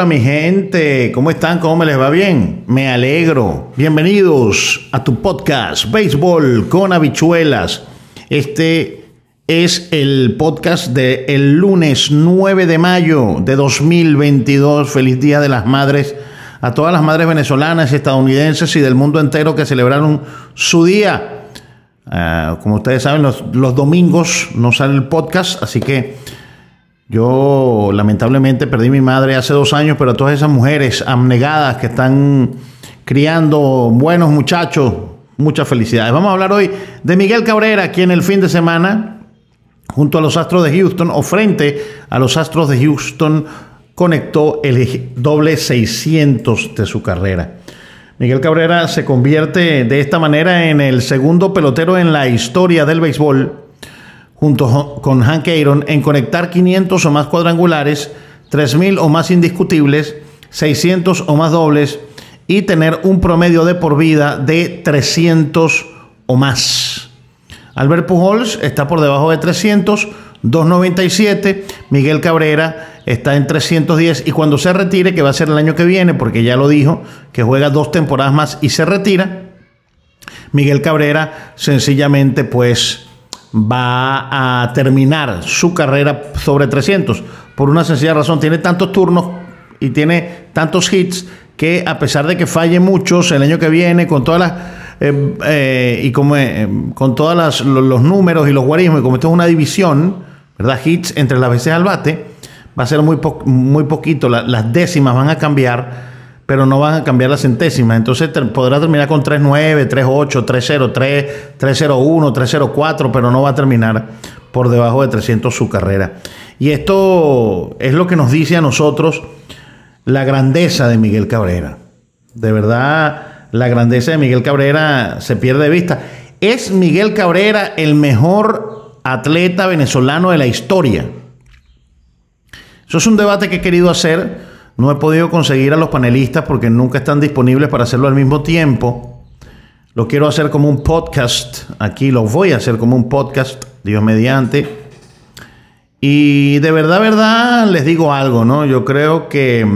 Hola mi gente, ¿cómo están? ¿Cómo me les va bien? Me alegro. Bienvenidos a tu podcast Béisbol con habichuelas. Este es el podcast del el lunes 9 de mayo de 2022. Feliz Día de las Madres a todas las madres venezolanas, estadounidenses y del mundo entero que celebraron su día. Ah, como ustedes saben, los, los domingos no sale el podcast, así que yo lamentablemente perdí mi madre hace dos años, pero a todas esas mujeres abnegadas que están criando buenos muchachos, muchas felicidades. Vamos a hablar hoy de Miguel Cabrera, quien el fin de semana, junto a los Astros de Houston, o frente a los Astros de Houston, conectó el doble 600 de su carrera. Miguel Cabrera se convierte de esta manera en el segundo pelotero en la historia del béisbol junto con Hank Aaron en conectar 500 o más cuadrangulares, 3000 o más indiscutibles, 600 o más dobles y tener un promedio de por vida de 300 o más. Albert Pujols está por debajo de 300, 297. Miguel Cabrera está en 310 y cuando se retire, que va a ser el año que viene, porque ya lo dijo, que juega dos temporadas más y se retira, Miguel Cabrera sencillamente pues va a terminar su carrera sobre 300. Por una sencilla razón, tiene tantos turnos y tiene tantos hits que a pesar de que falle muchos el año que viene con todas las eh, eh, y como eh, con todos los, números y los guarismos, y como esto es una división, ¿verdad? Hits entre las veces al bate, va a ser muy, muy poquito, las décimas van a cambiar pero no van a cambiar las centésimas. Entonces podrá terminar con 3.9, 3.8, 3.03, 3.01, 3.04, pero no va a terminar por debajo de 300 su carrera. Y esto es lo que nos dice a nosotros la grandeza de Miguel Cabrera. De verdad, la grandeza de Miguel Cabrera se pierde de vista. ¿Es Miguel Cabrera el mejor atleta venezolano de la historia? Eso es un debate que he querido hacer no he podido conseguir a los panelistas porque nunca están disponibles para hacerlo al mismo tiempo. Lo quiero hacer como un podcast. Aquí lo voy a hacer como un podcast, Dios mediante. Y de verdad, verdad, les digo algo, ¿no? Yo creo que,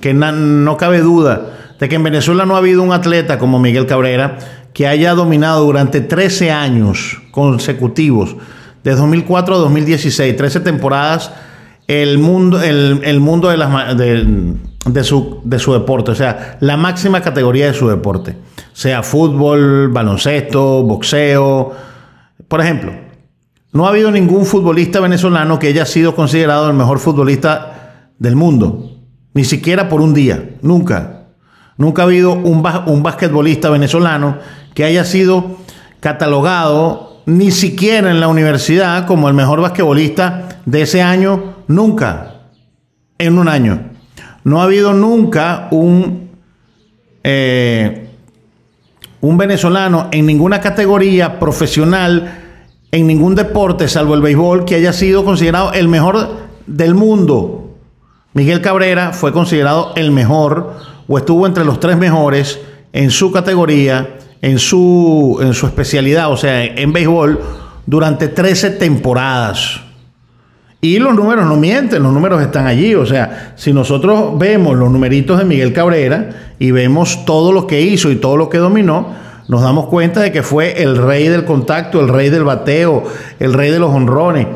que no cabe duda de que en Venezuela no ha habido un atleta como Miguel Cabrera que haya dominado durante 13 años consecutivos, de 2004 a 2016, 13 temporadas el mundo, el, mundo de, las, de, su, de su deporte, o sea, la máxima categoría de su deporte, sea fútbol, baloncesto, boxeo. Por ejemplo, no ha habido ningún futbolista venezolano que haya sido considerado el mejor futbolista del mundo, ni siquiera por un día, nunca. Nunca ha habido un, un basquetbolista venezolano que haya sido catalogado ni siquiera en la universidad como el mejor basquetbolista de ese año Nunca. En un año. No ha habido nunca un, eh, un venezolano en ninguna categoría profesional, en ningún deporte, salvo el béisbol, que haya sido considerado el mejor del mundo. Miguel Cabrera fue considerado el mejor o estuvo entre los tres mejores en su categoría, en su, en su especialidad, o sea, en béisbol, durante 13 temporadas. Y los números no mienten, los números están allí. O sea, si nosotros vemos los numeritos de Miguel Cabrera y vemos todo lo que hizo y todo lo que dominó, nos damos cuenta de que fue el rey del contacto, el rey del bateo, el rey de los honrones,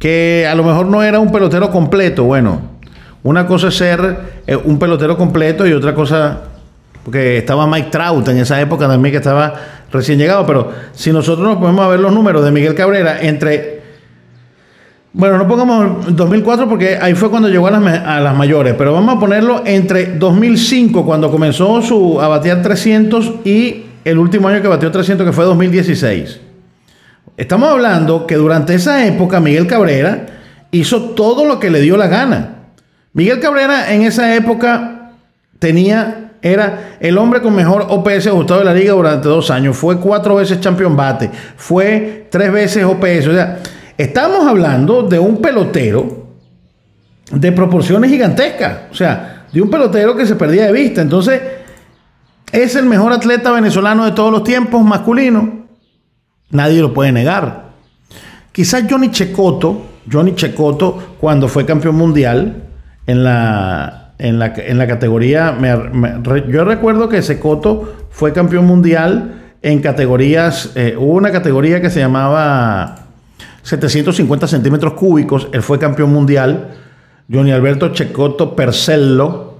que a lo mejor no era un pelotero completo. Bueno, una cosa es ser eh, un pelotero completo y otra cosa, porque estaba Mike Trout en esa época también que estaba recién llegado, pero si nosotros nos podemos ver los números de Miguel Cabrera entre bueno, no pongamos 2004 porque ahí fue cuando llegó a las, mayores, pero vamos a ponerlo entre 2005, cuando comenzó su, a batear 300, y el último año que batió 300, que fue 2016. estamos hablando que durante esa época Miguel Cabrera hizo todo lo que le dio la gana. Miguel Cabrera en esa época tenía, era el hombre con mejor OPS ajustado de la liga durante dos años. Fue cuatro veces campeón bate, fue tres veces OPS. O sea, estamos hablando de un pelotero de proporciones gigantescas. O sea, de un pelotero que se perdía de vista. Entonces, es el mejor atleta venezolano de todos los tiempos masculino. Nadie lo puede negar. Quizás Johnny Checoto, Johnny Checoto, cuando fue campeón mundial en la, en la, en la categoría, yo recuerdo que Checoto fue campeón mundial en categorías, eh, hubo una categoría que se llamaba 750 centímetros cúbicos, él fue campeón mundial, Johnny Alberto Checoto Percello,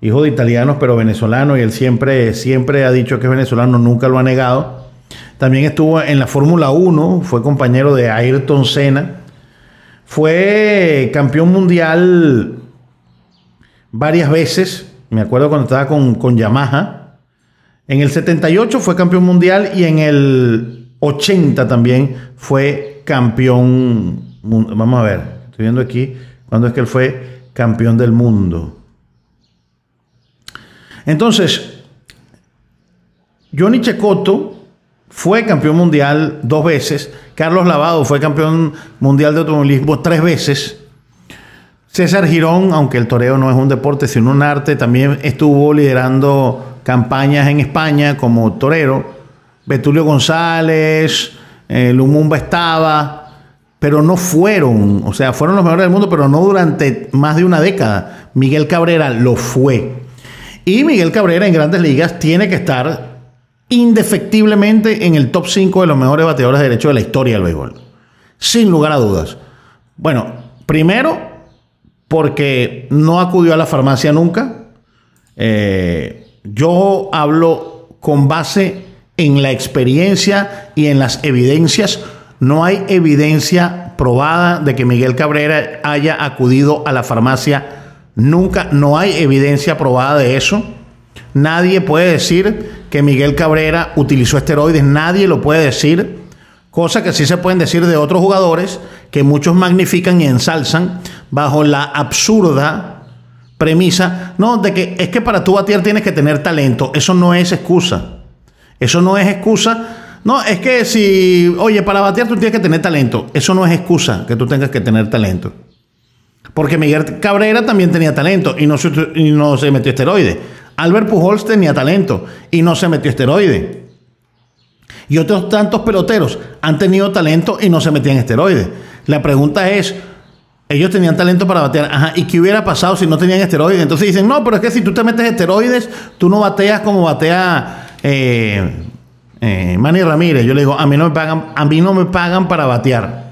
hijo de italianos pero venezolano, y él siempre, siempre ha dicho que es venezolano, nunca lo ha negado. También estuvo en la Fórmula 1, fue compañero de Ayrton Senna. Fue campeón mundial varias veces. Me acuerdo cuando estaba con, con Yamaha. En el 78 fue campeón mundial y en el 80 también fue campeón. Vamos a ver, estoy viendo aquí cuando es que él fue campeón del mundo. Entonces, Johnny Checoto fue campeón mundial dos veces. Carlos Lavado fue campeón mundial de automovilismo tres veces. César Girón, aunque el toreo no es un deporte sino un arte, también estuvo liderando campañas en España como torero. Betulio González, eh, Lumumba estaba, pero no fueron, o sea, fueron los mejores del mundo, pero no durante más de una década. Miguel Cabrera lo fue. Y Miguel Cabrera en grandes ligas tiene que estar indefectiblemente en el top 5 de los mejores bateadores de derecho de la historia del béisbol. Sin lugar a dudas. Bueno, primero, porque no acudió a la farmacia nunca. Eh, yo hablo con base en la experiencia y en las evidencias. No hay evidencia probada de que Miguel Cabrera haya acudido a la farmacia nunca. No hay evidencia probada de eso. Nadie puede decir que Miguel Cabrera utilizó esteroides, nadie lo puede decir, cosa que sí se pueden decir de otros jugadores que muchos magnifican y ensalzan bajo la absurda premisa, no, de que es que para tú batear tienes que tener talento, eso no es excusa, eso no es excusa, no, es que si, oye, para batear tú tienes que tener talento, eso no es excusa que tú tengas que tener talento. Porque Miguel Cabrera también tenía talento y no se, metió esteroides. Albert Pujols tenía talento y no se metió esteroide. Y otros tantos peloteros han tenido talento y no se metían esteroides. La pregunta es, ellos tenían talento para batear. Ajá, ¿y qué hubiera pasado si no tenían esteroides? Entonces dicen, no, pero es que si tú te metes esteroides, tú no bateas como batea eh, eh, Ramírez. Yo le digo, a mí no me pagan, a mí no me pagan para batear.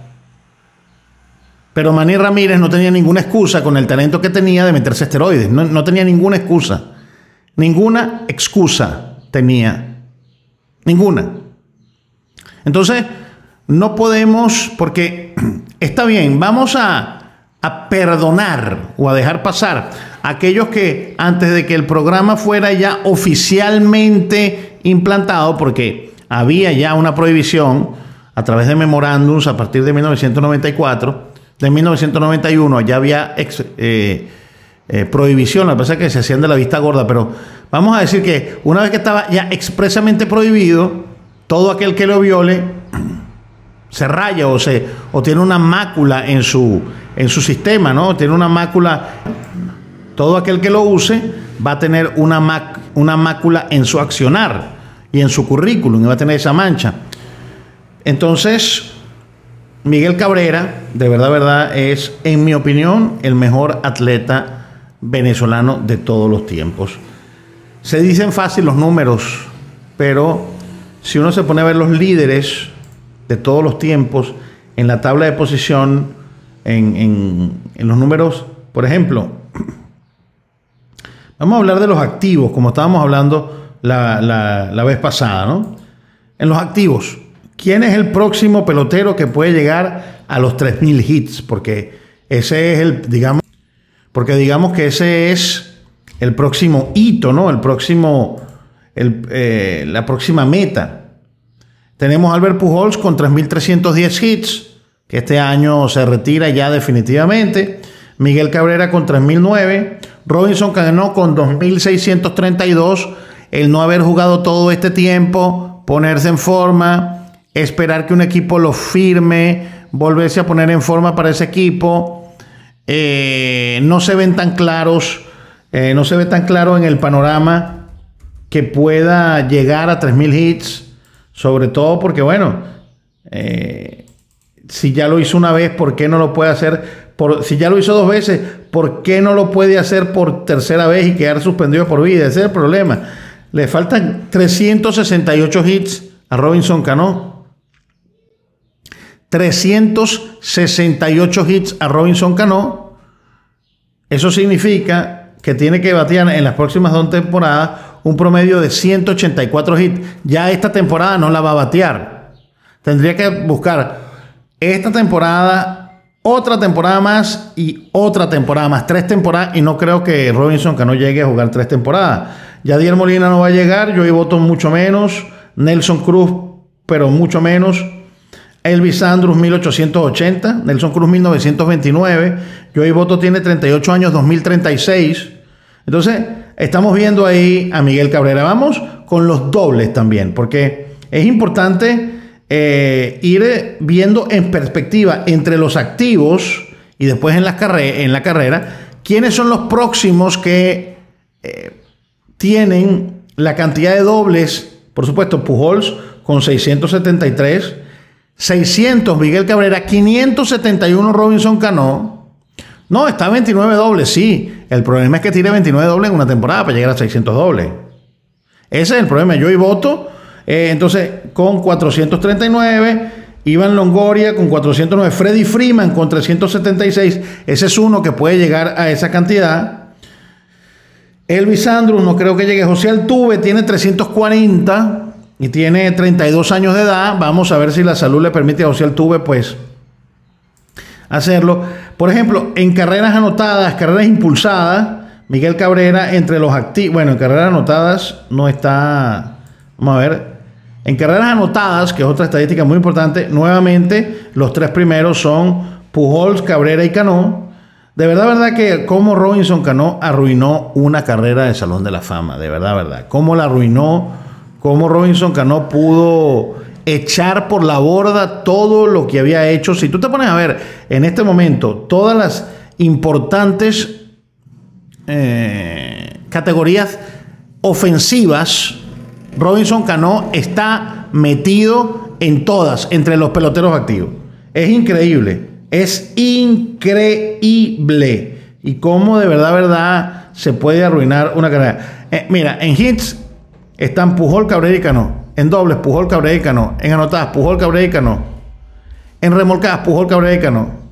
Pero Manny Ramírez no tenía ninguna excusa con el talento que tenía de meterse esteroides. No, no tenía ninguna excusa. Ninguna excusa tenía. Ninguna. Entonces, no podemos, porque está bien, vamos a, perdonar o a dejar pasar a aquellos que antes de que el programa fuera ya oficialmente implantado, porque había ya una prohibición a través de memorándums a partir de 1994, de 1991 ya había... Eh, eh, prohibición, la pasa que se hacían de la vista gorda, pero vamos a decir que una vez que estaba ya expresamente prohibido, todo aquel que lo viole se raya o, se, o tiene una mácula en su, en su sistema, ¿no? Tiene una mácula, todo aquel que lo use va a tener una, una mácula en su accionar y en su currículum y va a tener esa mancha. Entonces, Miguel Cabrera, de verdad, verdad, es, en mi opinión, el mejor atleta venezolano de todos los tiempos. Se dicen fácil los números, pero si uno se pone a ver los líderes de todos los tiempos en la tabla de posición, en, los números, por ejemplo, vamos a hablar de los activos, como estábamos hablando la, la vez pasada, ¿no? En los activos, ¿quién es el próximo pelotero que puede llegar a los 3.000 hits? Porque ese es el, digamos, porque digamos que ese es el próximo hito, ¿no? El próximo, eh, la próxima meta. Tenemos a Albert Pujols con 3.310 hits, que este año se retira ya definitivamente. Miguel Cabrera con 3.009. Robinson Cano con 2.632. El no haber jugado todo este tiempo, ponerse en forma, esperar que un equipo lo firme, volverse a poner en forma para ese equipo. Eh, no se ven tan claros, eh, no se ve tan claro en el panorama que pueda llegar a 3.000 hits, sobre todo porque, bueno, eh, si ya lo hizo una vez, ¿por qué no lo puede hacer? Si ya lo hizo dos veces, ¿por qué no lo puede hacer por tercera vez y quedar suspendido por vida? Ese es el problema. Le faltan 368 hits a Robinson Cano. 368 hits a Robinson Cano. Eso significa que tiene que batear en las próximas dos temporadas un promedio de 184 hits. Ya esta temporada no la va a batear. Tendría que buscar esta temporada, otra temporada más y otra temporada más. Tres temporadas y no creo que Robinson Cano llegue a jugar tres temporadas. Yadier Molina no va a llegar, Joey Voto mucho menos, Nelson Cruz, pero mucho menos. Elvis Andrus 1880, Nelson Cruz 1929, Joey Voto tiene 38 años 2036. Entonces, estamos viendo ahí a Miguel Cabrera. Vamos con los dobles también, porque es importante eh, ir viendo en perspectiva entre los activos y después en la, en la carrera, quiénes son los próximos que eh, tienen la cantidad de dobles, por supuesto, Pujols con 673, 600 Miguel Cabrera, 571 Robinson Cano. No, está 29 dobles, sí. El problema es que tiene 29 dobles en una temporada para llegar a 600 dobles. Ese es el problema. Yo y voto, eh, entonces, con 439. Iván Longoria con 409. Freddy Freeman con 376. Ese es uno que puede llegar a esa cantidad. Elvis Andrews no creo que llegue. José Altuve tiene 340 y tiene 32 años de edad. Vamos a ver si la salud le permite a José Altuve, pues, hacerlo. Por ejemplo, en carreras anotadas, carreras impulsadas, Miguel Cabrera entre los activos. Bueno, en carreras anotadas no está. Vamos a ver. En carreras anotadas, que es otra estadística muy importante, nuevamente los tres primeros son Pujols, Cabrera y Cano. De verdad, verdad que cómo Robinson Cano arruinó una carrera de Salón de la Fama, de verdad, verdad. Cómo la arruinó, cómo Robinson Cano pudo echar por la borda todo lo que había hecho. Si tú te pones a ver en este momento todas las importantes eh, categorías ofensivas, Robinson Cano está metido en todas, entre los peloteros activos. Es increíble. Es increíble. Y cómo de verdad, verdad, se puede arruinar una carrera. Eh, mira, en hits están Pujol, Cabrera y Cano. En dobles, Pujol, Cabrera y Cano. En anotadas, Pujol, Cabrera y Cano. En remolcadas, Pujol, Cabrera y Cano.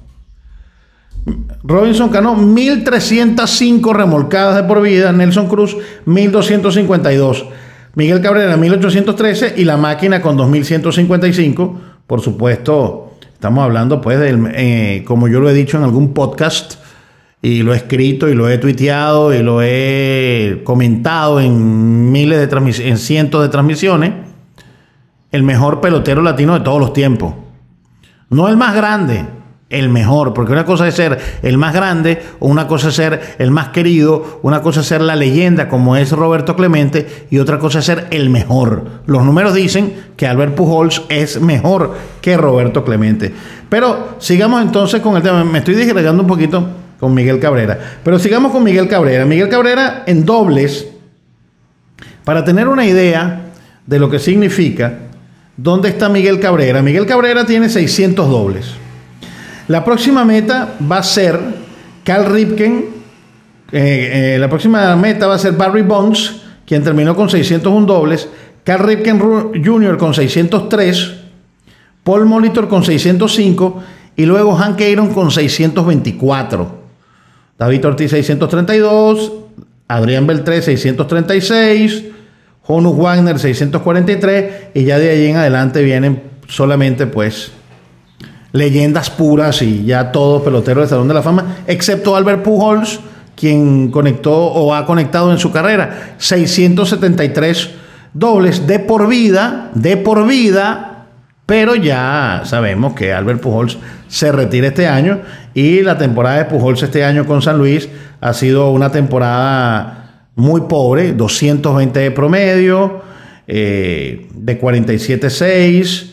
Robinson Cano, 1305 remolcadas de por vida. Nelson Cruz, 1252. Miguel Cabrera, 1813. Y la máquina con 2155. Por supuesto, Estamos hablando, pues, del, eh, como yo lo he dicho en algún podcast, y lo he escrito, y lo he tuiteado, y lo he comentado en miles de en cientos de transmisiones, el mejor pelotero latino de todos los tiempos. No el más grande, el mejor, porque una cosa es ser el más grande, o una cosa es ser el más querido, una cosa es ser la leyenda como es Roberto Clemente y otra cosa es ser el mejor. Los números dicen que Albert Pujols es mejor que Roberto Clemente. Pero sigamos entonces con el tema, me estoy digregando un poquito con Miguel Cabrera, pero sigamos con Miguel Cabrera. Miguel Cabrera en dobles, para tener una idea de lo que significa, ¿dónde está Miguel Cabrera? Miguel Cabrera tiene 600 dobles. La próxima meta va a ser Cal Ripken. Eh, eh, la próxima meta va a ser Barry Bonds, quien terminó con 601 dobles. Cal Ripken Jr. con 603. Paul Molitor con 605. Y luego Hank Aaron con 624. David Ortiz 632. Adrián Beltré 636. Honus Wagner 643. Y ya de ahí en adelante vienen solamente pues leyendas puras y ya todos peloteros del Salón de la Fama, excepto Albert Pujols, quien conectó o ha conectado en su carrera 673 dobles de por vida, de por vida, Pero ya sabemos que Albert Pujols se retira este año y la temporada de Pujols este año con San Luis ha sido una temporada muy pobre, 220 de promedio, eh, de 47-6,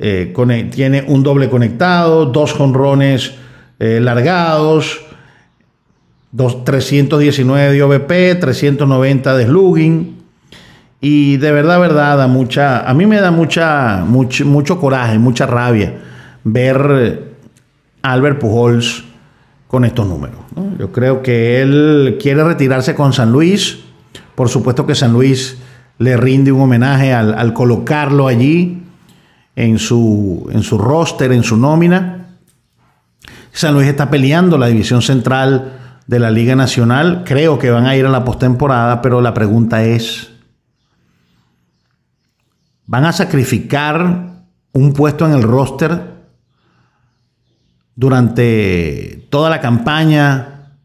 eh, tiene un doble conectado, dos jonrones eh, largados, dos, 319 de OVP, 390 de slugging. Y de verdad, verdad, da mucha, a mí me da mucha, mucho, mucho coraje, mucha rabia ver a Albert Pujols con estos números. Yo creo que él quiere retirarse con San Luis. Por supuesto que San Luis le rinde un homenaje al, colocarlo allí en su, en su roster, en su nómina. San Luis está peleando la división central de la Liga Nacional. Creo que van a ir a la postemporada, pero la pregunta es, van a sacrificar un puesto en el roster durante toda la campaña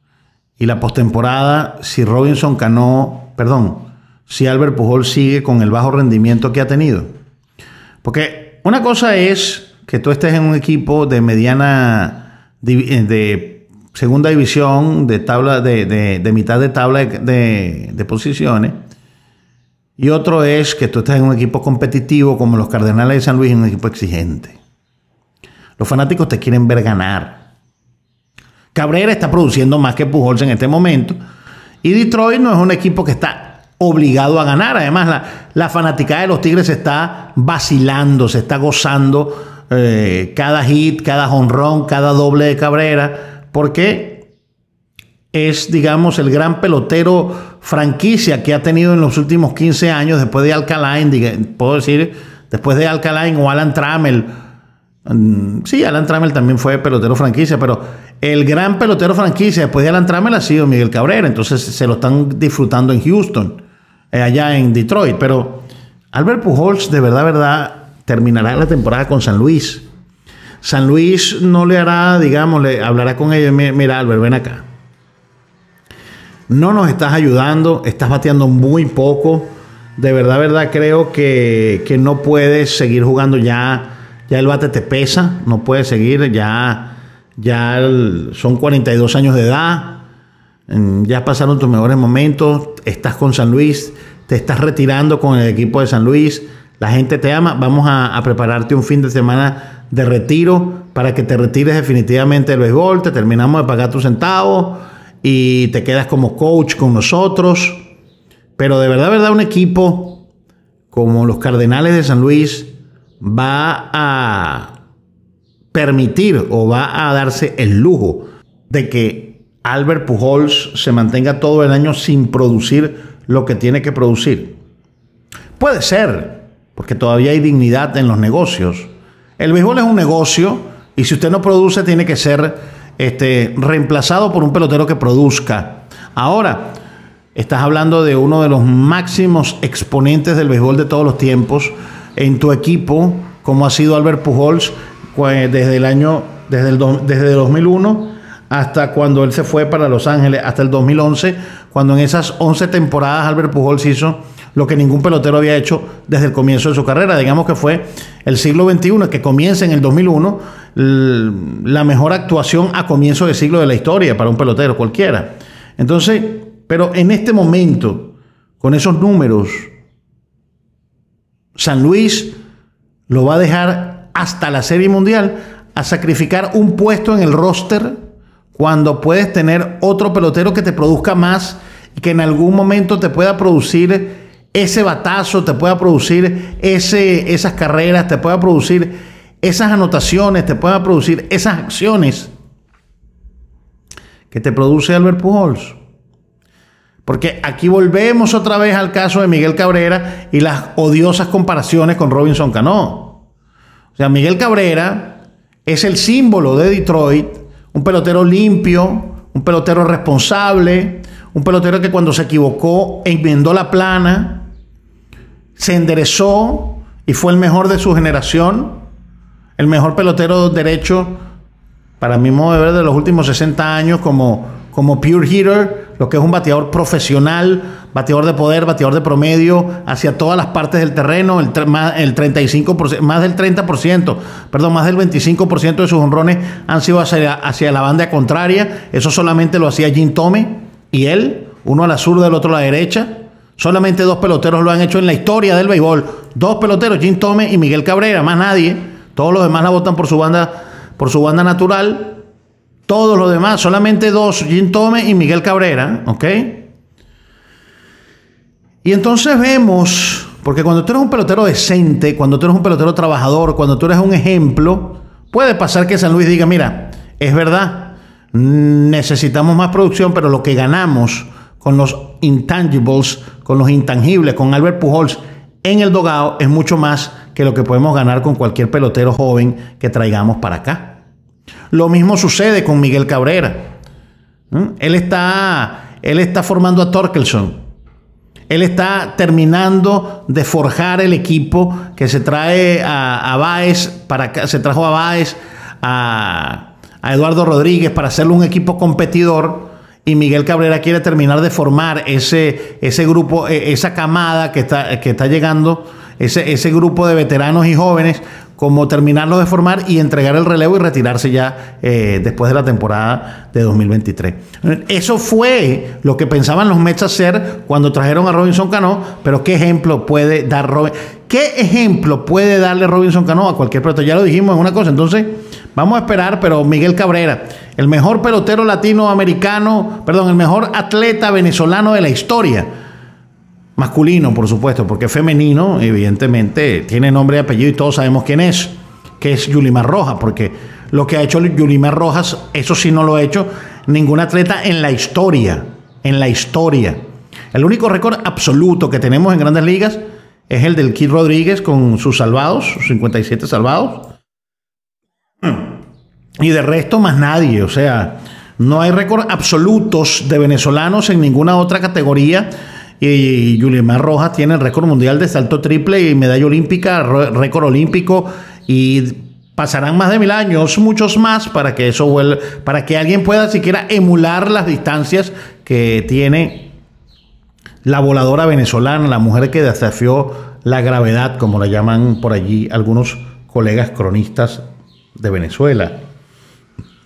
y la postemporada si Robinson Cano, perdón, si Albert Pujol sigue con el bajo rendimiento que ha tenido. Porque una cosa es que tú estés en un equipo de mediana eh, de segunda división, de tabla de, de mitad de tabla de posiciones y otro es que tú estás en un equipo competitivo como los Cardenales de San Luis, en un equipo exigente. Los fanáticos te quieren ver ganar. Cabrera está produciendo más que Pujols en este momento. Y Detroit no es un equipo que está obligado a ganar. Además, la, la fanaticada de los Tigres está vacilando, se está gozando eh, cada hit, cada honrón, cada doble de Cabrera. Porque es, digamos, el gran pelotero franquicia que ha tenido en los últimos 15 años, después de Alcalain, puedo decir, después de Alcalain o Alan Trammell. Mm, sí, Alan Trammell también fue pelotero franquicia, pero el gran pelotero franquicia después de Alan Trammell ha sido Miguel Cabrera, entonces se lo están disfrutando en Houston, eh, allá en Detroit. Pero Albert Pujols, de verdad, verdad, terminará la temporada con San Luis. San Luis no le hará, digamos, le hablará con ellos, mira Albert, ven acá no nos estás ayudando, estás bateando muy poco. De verdad, verdad, creo que, no puedes seguir jugando ya. Ya el bate te pesa, no puedes seguir, ya, ya son 42 años de edad, ya pasaron tus mejores momentos, estás con San Luis, te estás retirando con el equipo de San Luis, la gente te ama, vamos a, prepararte un fin de semana de retiro para que te retires definitivamente del béisbol, te terminamos de pagar tus centavos y te quedas como coach con nosotros. Pero de verdad, verdad, un equipo como los Cardenales de San Luis va a permitir o va a darse el lujo de que Albert Pujols se mantenga todo el año sin producir lo que tiene que producir. Puede ser, porque todavía hay dignidad en los negocios. El béisbol es un negocio y si usted no produce tiene que ser este, reemplazado por un pelotero que produzca. Ahora, estás hablando de uno de los máximos exponentes del béisbol de todos los tiempos en tu equipo, como ha sido Albert Pujols desde el año, desde el, desde 2001 hasta cuando él se fue para Los Ángeles, hasta el 2011, cuando en esas 11 temporadas Albert Pujols hizo lo que ningún pelotero había hecho desde el comienzo de su carrera. Digamos que fue el siglo XXI, que comienza en el 2001, la mejor actuación a comienzo del siglo de la historia para un pelotero cualquiera. Entonces, pero en este momento, con esos números, San Luis lo va a dejar hasta la Serie Mundial a sacrificar un puesto en el roster cuando puedes tener otro pelotero que te produzca más y que en algún momento te pueda producir ese batazo, te pueda producir ese, esas carreras, te pueda producir esas anotaciones, te pueda producir esas acciones que te produce Albert Pujols. Porque aquí volvemos otra vez al caso de Miguel Cabrera y las odiosas comparaciones con Robinson Cano. O sea, Miguel Cabrera es el símbolo de Detroit, un pelotero limpio, un pelotero responsable, un pelotero que cuando se equivocó enmendó la plana, se enderezó y fue el mejor de su generación, el mejor pelotero derecho, para mi modo de ver, de los últimos 60 años como, como pure hitter, lo que es un bateador profesional, bateador de poder, bateador de promedio hacia todas las partes del terreno, el, más, el 35%, más del 30%, perdón, más del 25% de sus honrones han sido hacia, hacia, la banda contraria. Eso solamente lo hacía Jim Tome y él, uno a la zurda, el otro a la derecha. Solamente dos peloteros lo han hecho en la historia del béisbol. Dos peloteros, Jim Tome y Miguel Cabrera, más nadie. Todos los demás la votan por su banda, por su banda natural. Todos los demás, solamente dos, Jim Tome y Miguel Cabrera, ¿ok? Y entonces vemos, porque cuando tú eres un pelotero decente, cuando tú eres un pelotero trabajador, cuando tú eres un ejemplo, puede pasar que San Luis diga, mira, es verdad, necesitamos más producción, pero lo que ganamos con los intangibles, con los intangibles, con Albert Pujols en el dogado es mucho más que lo que podemos ganar con cualquier pelotero joven que traigamos para acá. Lo mismo sucede con Miguel Cabrera. Él está, él está formando a Torkelson. Él está terminando de forjar el equipo que se trae a, Baez, para, se trajo a Baez, a, a Eduardo Rodríguez para hacerle un equipo competidor. Y Miguel Cabrera quiere terminar de formar ese, ese grupo, e, esa camada que está, que está llegando, ese, ese grupo de veteranos y jóvenes como terminarlo de formar y entregar el relevo y retirarse ya eh, después de la temporada de 2023. Eso fue lo que pensaban los Mets hacer cuando trajeron a Robinson Cano, pero ¿qué ejemplo puede dar Robinson? ¿Qué ejemplo puede darle Robinson Cano a cualquier pelotero? Ya lo dijimos en una cosa, entonces vamos a esperar, pero Miguel Cabrera, el mejor pelotero latinoamericano, perdón, el mejor atleta venezolano de la historia masculino, por supuesto, porque femenino, evidentemente, tiene nombre y apellido y todos sabemos quién es, que es Yulimar Rojas, porque lo que ha hecho Yulimar Rojas, eso sí no lo ha hecho ningún atleta en la historia, en la historia. El único récord absoluto que tenemos en grandes ligas es el del Kid Rodríguez con sus salvados, sus 57 salvados. Y de resto más nadie, o sea, no hay récord absolutos de venezolanos en ninguna otra categoría y Yulimar Rojas tiene el récord mundial de salto triple y medalla olímpica, récord olímpico y pasarán más de mil años, muchos más, para que eso vuelva, para que alguien pueda siquiera emular las distancias que tiene la voladora venezolana, la mujer que desafió la gravedad, como la llaman por allí algunos colegas cronistas de Venezuela.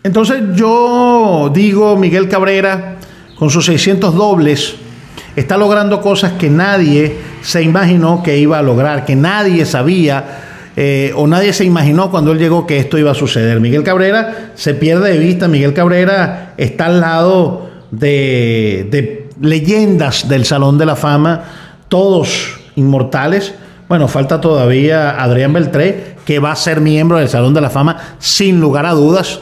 Entonces yo digo, Miguel Cabrera, con sus 600 dobles, está logrando cosas que nadie se imaginó que iba a lograr, que nadie sabía eh, o nadie se imaginó cuando él llegó que esto iba a suceder. Miguel Cabrera se pierde de vista, Miguel Cabrera está al lado de, leyendas del Salón de la Fama, todos inmortales. Bueno, falta todavía Adrián Beltré, que va a ser miembro del Salón de la Fama sin lugar a dudas.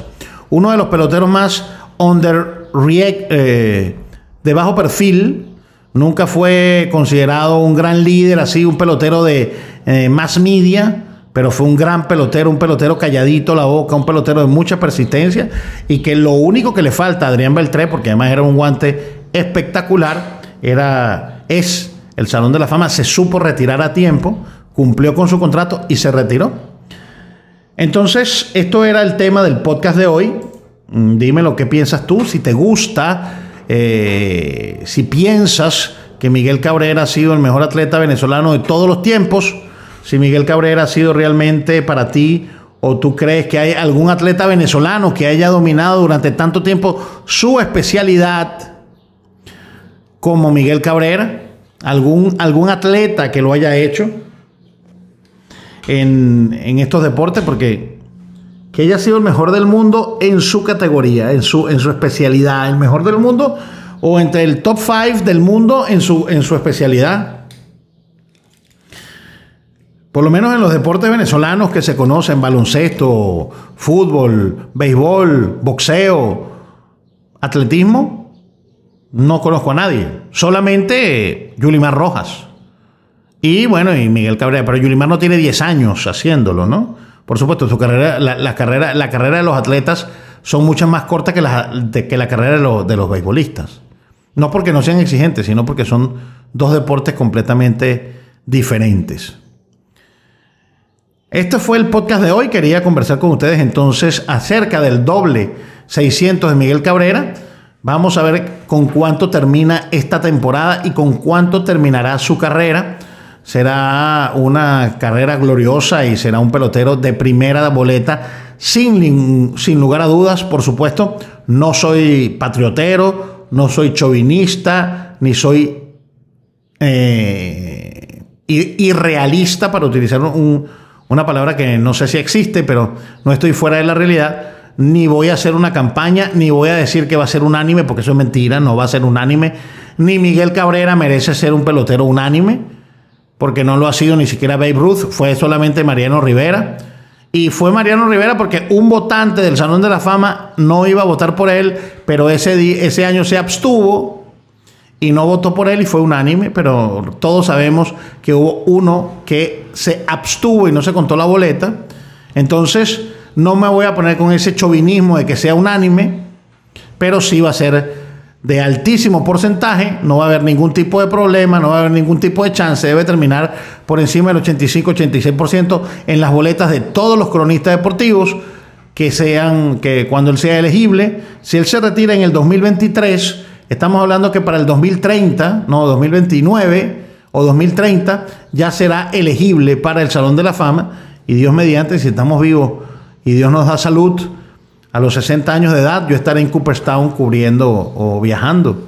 Uno de los peloteros más under eh, de bajo perfil Nunca fue considerado un gran líder, así un pelotero de eh, más media, pero fue un gran pelotero, un pelotero calladito la boca, un pelotero de mucha persistencia y que lo único que le falta a Adrián Beltré, porque además era un guante espectacular, era, es el Salón de la Fama, se supo retirar a tiempo, cumplió con su contrato y se retiró. Entonces, esto era el tema del podcast de hoy. Mm, dime lo que piensas tú, si te gusta eh, si piensas que Miguel Cabrera ha sido el mejor atleta venezolano de todos los tiempos, si Miguel Cabrera ha sido realmente para ti o tú crees que hay algún atleta venezolano que haya dominado durante tanto tiempo su especialidad como Miguel Cabrera, algún, algún atleta que lo haya hecho en, en estos deportes, porque que haya sido el mejor del mundo en su categoría, en su, en su especialidad, el mejor del mundo o entre el top 5 del mundo en su, en su especialidad. Por lo menos en los deportes venezolanos que se conocen, baloncesto, fútbol, béisbol, boxeo, atletismo, no conozco a nadie. Solamente Yulimar Rojas. Y bueno, y Miguel Cabrera, pero Yulimar no tiene 10 años haciéndolo, ¿no? Por supuesto, su carrera, la, carrera, la carrera de los atletas son muchas más cortas que la, que la carrera de, los, de los beisbolistas. No porque no sean exigentes, sino porque son dos deportes completamente diferentes. Este fue el podcast de hoy. Quería conversar con ustedes entonces acerca del doble 600 de Miguel Cabrera. Vamos a ver con cuánto termina esta temporada y con cuánto terminará su carrera. Será una carrera gloriosa y será un pelotero de primera boleta, sin, sin lugar a dudas, por supuesto. No soy patriotero, no soy chauvinista, ni soy eh, irrealista, para utilizar una palabra que no sé si existe, pero no estoy fuera de la realidad ni voy a hacer una campaña, ni voy a decir que va a ser unánime, porque eso es mentira, no va a ser unánime. Ni Miguel Cabrera merece ser un pelotero unánime, porque no lo ha sido ni siquiera Babe Ruth, fue solamente Mariano Rivera. Y fue Mariano Rivera porque un votante del Salón de la Fama no iba a votar por él, pero ese, ese año se abstuvo y no votó por él y fue unánime, pero todos sabemos que hubo uno que se abstuvo y no se contó la boleta. Entonces, no me voy a poner con ese chauvinismo de que sea unánime, pero sí va a ser de altísimo porcentaje, no va a haber ningún tipo de problema, no va a haber ningún tipo de chance, debe terminar por encima del 85-86% en las boletas de todos los cronistas deportivos que sean, que cuando él sea elegible, si él se retira en el 2023, estamos hablando que para el 2030, no, 2029 o 2030, ya será elegible para el Salón de la Fama. Y Dios mediante, si estamos vivos y Dios nos da salud, a los 60 años de edad yo estaré en Cooperstown cubriendo o viajando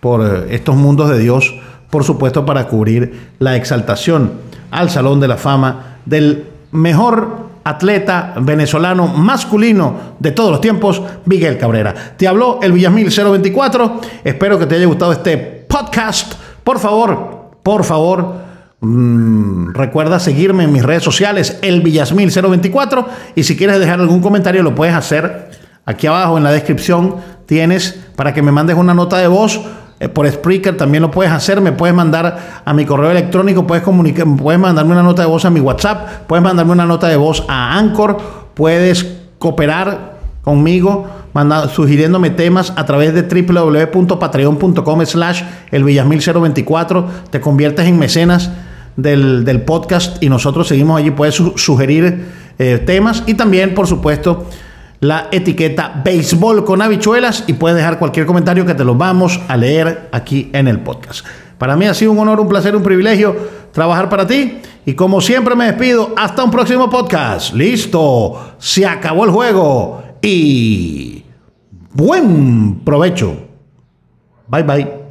por eh, estos mundos de Dios, por supuesto para cubrir la exaltación al Salón de la Fama del mejor atleta venezolano masculino de todos los tiempos, Miguel Cabrera. Te habló el Villamil 024. Espero que te haya gustado este podcast. Por favor, por favor, Mm, recuerda seguirme en mis redes sociales, el Villasmil024. Y si quieres dejar algún comentario, lo puedes hacer aquí abajo en la descripción. Tienes para que me mandes una nota de voz. Eh, por Spreaker también lo puedes hacer. Me puedes mandar a mi correo electrónico. Puedes, comunicar, puedes mandarme una nota de voz a mi WhatsApp. Puedes mandarme una nota de voz a Anchor. Puedes cooperar conmigo sugiriéndome temas a través de www.patreon.com slash el 024 te conviertes en mecenas del, podcast y nosotros seguimos allí. Puedes sugerir eh, temas y también, por supuesto, la etiqueta béisbol con habichuelas y puedes dejar cualquier comentario que te lo vamos a leer aquí en el podcast. Para mí ha sido un honor, un placer, un privilegio trabajar para ti y como siempre me despido hasta un próximo podcast. Listo, se acabó el juego y buen provecho. Bye bye.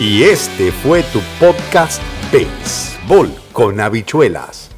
Y este fue tu podcast Béisbol con habichuelas.